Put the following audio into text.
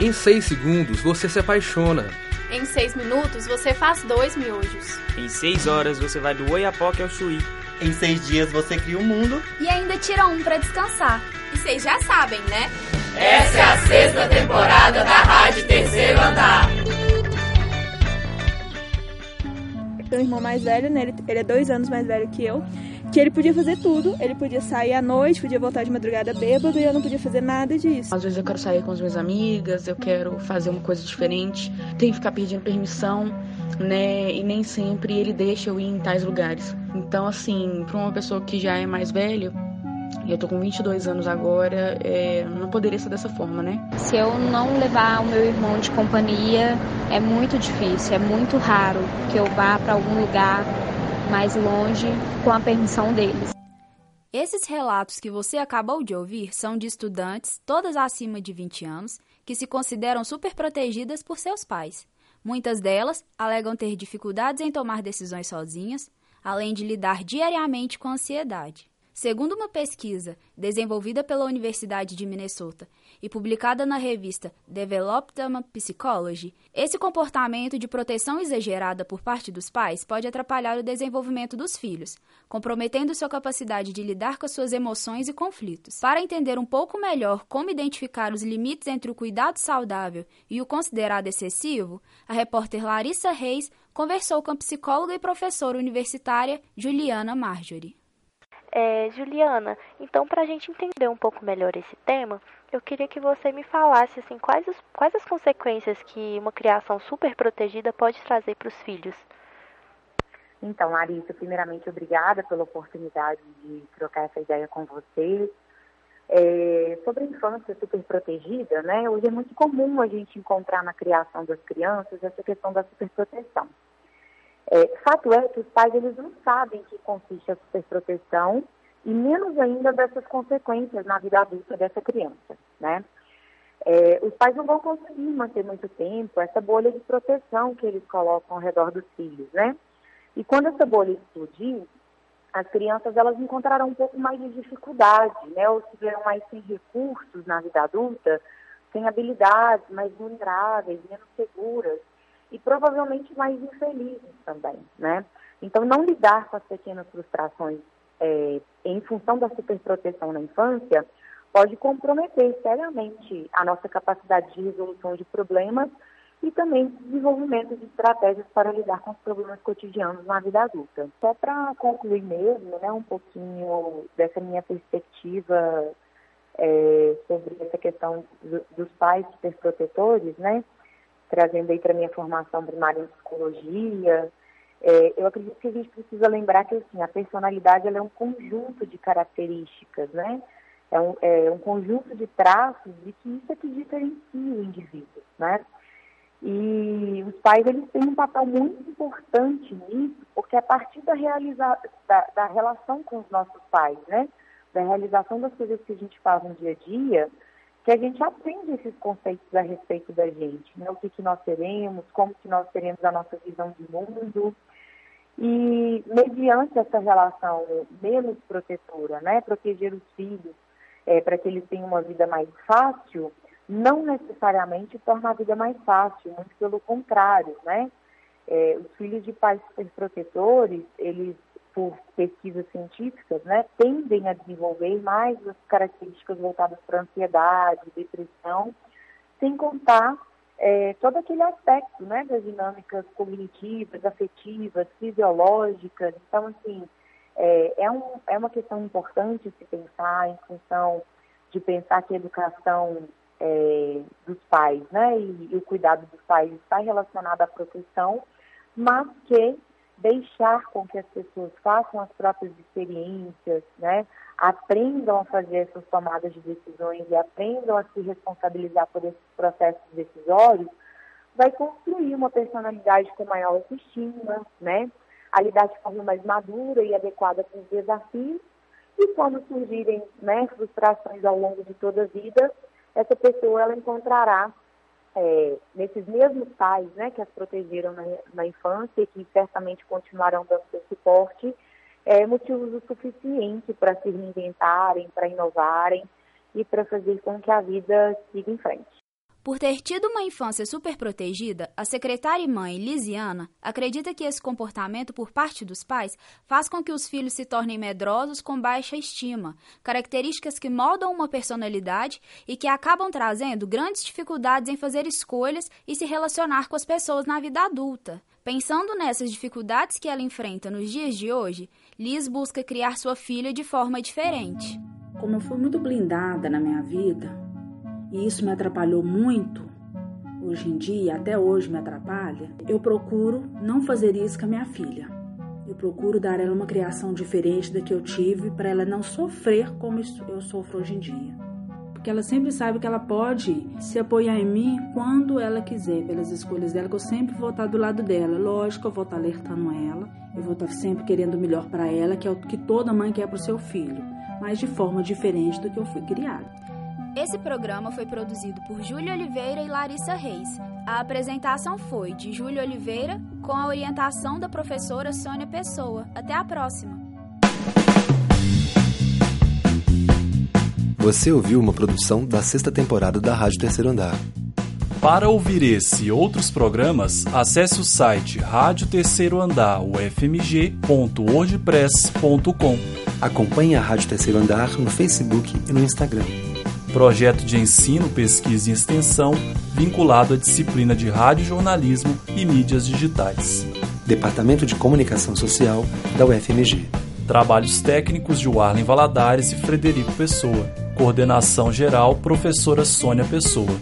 Em 6 segundos você se apaixona. Em 6 minutos você faz dois miojos. Em 6 horas você vai do Oiapoque ao Chuí. Em 6 dias você cria um mundo. E ainda tira um para descansar. E vocês já sabem, né? Essa é a sexta temporada da Rádio Terceiro Andar. Um irmão mais velho, né? Ele é dois anos mais velho que eu. Que ele podia fazer tudo. Ele podia sair à noite, podia voltar de madrugada bêbado e eu não podia fazer nada disso. Às vezes eu quero sair com as minhas amigas, eu quero fazer uma coisa diferente. Tenho que ficar pedindo permissão, né? E nem sempre ele deixa eu ir em tais lugares. Então, assim, para uma pessoa que já é mais velha, e eu tô com 22 anos agora, é, não poderia ser dessa forma, né? Se eu não levar o meu irmão de companhia, é muito difícil, é muito raro que eu vá para algum lugar mais longe com a permissão deles. Esses relatos que você acabou de ouvir são de estudantes, todas acima de 20 anos, que se consideram super protegidas por seus pais. Muitas delas alegam ter dificuldades em tomar decisões sozinhas, além de lidar diariamente com ansiedade. Segundo uma pesquisa desenvolvida pela Universidade de Minnesota e publicada na revista Development Psychology, esse comportamento de proteção exagerada por parte dos pais pode atrapalhar o desenvolvimento dos filhos, comprometendo sua capacidade de lidar com suas emoções e conflitos. Para entender um pouco melhor como identificar os limites entre o cuidado saudável e o considerado excessivo, a repórter Larissa Reis conversou com a psicóloga e professora universitária Juliana Marjorie. É, Juliana, então para a gente entender um pouco melhor esse tema, eu queria que você me falasse assim, quais, os, quais as consequências que uma criação super protegida pode trazer para os filhos. Então, Larissa, primeiramente, obrigada pela oportunidade de trocar essa ideia com você. É, sobre a infância super protegida, né? Hoje é muito comum a gente encontrar na criação das crianças essa questão da superproteção. É, fato é que os pais eles não sabem que consiste a superproteção e menos ainda dessas consequências na vida adulta dessa criança, né? É, os pais não vão conseguir manter muito tempo essa bolha de proteção que eles colocam ao redor dos filhos, né? E quando essa bolha explodir, as crianças elas encontrarão um pouco mais de dificuldade, né? Ou estiverão mais sem recursos na vida adulta, sem habilidades, mais vulneráveis, menos seguras provavelmente mais infelizes também, né? Então, não lidar com as pequenas frustrações é, em função da superproteção na infância pode comprometer seriamente a nossa capacidade de resolução de problemas e também desenvolvimento de estratégias para lidar com os problemas cotidianos na vida adulta. Só para concluir mesmo, né, um pouquinho dessa minha perspectiva é, sobre essa questão do, dos pais superprotetores, né? Trazendo aí para minha formação primária em psicologia, é, eu acredito que a gente precisa lembrar que assim, a personalidade é um conjunto de características, né? É um, é um conjunto de traços de que isso é que diferencia o indivíduo, né? E os pais eles têm um papel muito importante nisso, porque é a partir da, realiza da, da relação com os nossos pais, né? Da realização das coisas que a gente faz no dia a dia, que a gente aprende esses conceitos a respeito da gente, né? o que, que nós seremos, como que nós teremos a nossa visão de mundo. E mediante essa relação menos protetora, né? proteger os filhos é, para que eles tenham uma vida mais fácil, não necessariamente torna a vida mais fácil, muito pelo contrário, né? É, os filhos de pais superprotetores, eles por pesquisas científicas, né, tendem a desenvolver mais as características voltadas para ansiedade, depressão, sem contar é, todo aquele aspecto, né, das dinâmicas cognitivas, afetivas, fisiológicas. Então, assim, é, é, um, é uma questão importante se pensar em função de pensar que a educação é, dos pais, né, e, e o cuidado dos pais está relacionado à proteção, mas que deixar com que as pessoas façam as próprias experiências, né? aprendam a fazer essas tomadas de decisões e aprendam a se responsabilizar por esses processos decisórios, vai construir uma personalidade com maior autoestima, né? a lidar de forma mais madura e adequada com os desafios, e quando surgirem né, frustrações ao longo de toda a vida, essa pessoa ela encontrará é, nesses mesmos pais né, que as protegeram na, na infância e que certamente continuarão dando seu suporte, é, motivos o suficiente para se reinventarem, para inovarem e para fazer com que a vida siga em frente. Por ter tido uma infância superprotegida, a secretária e mãe Lisiana acredita que esse comportamento por parte dos pais faz com que os filhos se tornem medrosos com baixa estima, características que moldam uma personalidade e que acabam trazendo grandes dificuldades em fazer escolhas e se relacionar com as pessoas na vida adulta. Pensando nessas dificuldades que ela enfrenta nos dias de hoje, Liz busca criar sua filha de forma diferente. Como eu fui muito blindada na minha vida, e isso me atrapalhou muito, hoje em dia, até hoje me atrapalha, eu procuro não fazer isso com a minha filha. Eu procuro dar a ela uma criação diferente da que eu tive para ela não sofrer como eu sofro hoje em dia porque ela sempre sabe que ela pode se apoiar em mim quando ela quiser, pelas escolhas dela, que eu sempre vou estar do lado dela. Lógico, eu vou estar alertando ela, eu vou estar sempre querendo o melhor para ela, que é o que toda mãe quer para o seu filho, mas de forma diferente do que eu fui criada. Esse programa foi produzido por Júlia Oliveira e Larissa Reis. A apresentação foi de Júlia Oliveira com a orientação da professora Sônia Pessoa. Até a próxima! Você ouviu uma produção da sexta temporada da Rádio Terceiro Andar. Para ouvir esse e outros programas, acesse o site Rádio Terceiro Andar, ufmg.wordpress.com. Acompanhe a Rádio Terceiro Andar no Facebook e no Instagram. Projeto de ensino, pesquisa e extensão vinculado à disciplina de rádio jornalismo e mídias digitais. Departamento de Comunicação Social da UFMG. Trabalhos técnicos de Warlen Valadares e Frederico Pessoa. Coordenação geral, professora Sônia Pessoa.